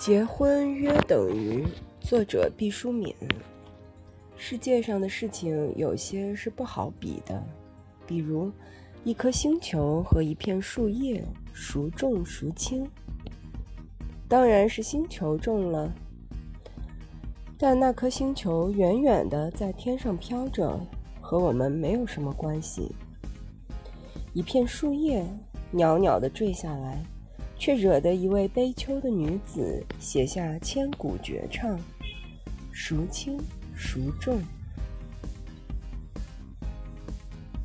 结婚约等于作者毕淑敏。世界上的事情有些是不好比的，比如一颗星球和一片树叶，孰重孰轻？当然是星球重了。但那颗星球远远的在天上飘着，和我们没有什么关系。一片树叶袅袅的坠下来。却惹得一位悲秋的女子写下千古绝唱，孰轻孰重？